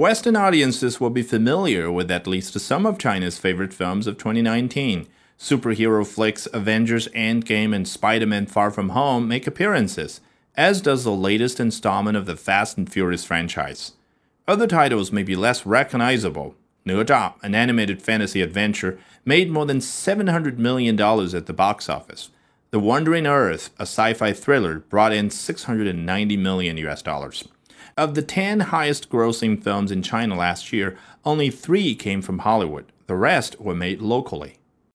Western audiences will be familiar with at least some of China's favorite films of 2019. Superhero flicks Avengers Endgame and Spider Man Far From Home make appearances, as does the latest installment of the Fast and Furious franchise. Other titles may be less recognizable. Ne Zha, an animated fantasy adventure, made more than $700 million at the box office. The Wandering Earth, a sci-fi thriller, brought in 690 million US dollars. Of the 10 highest grossing films in China last year, only 3 came from Hollywood. The rest were made locally.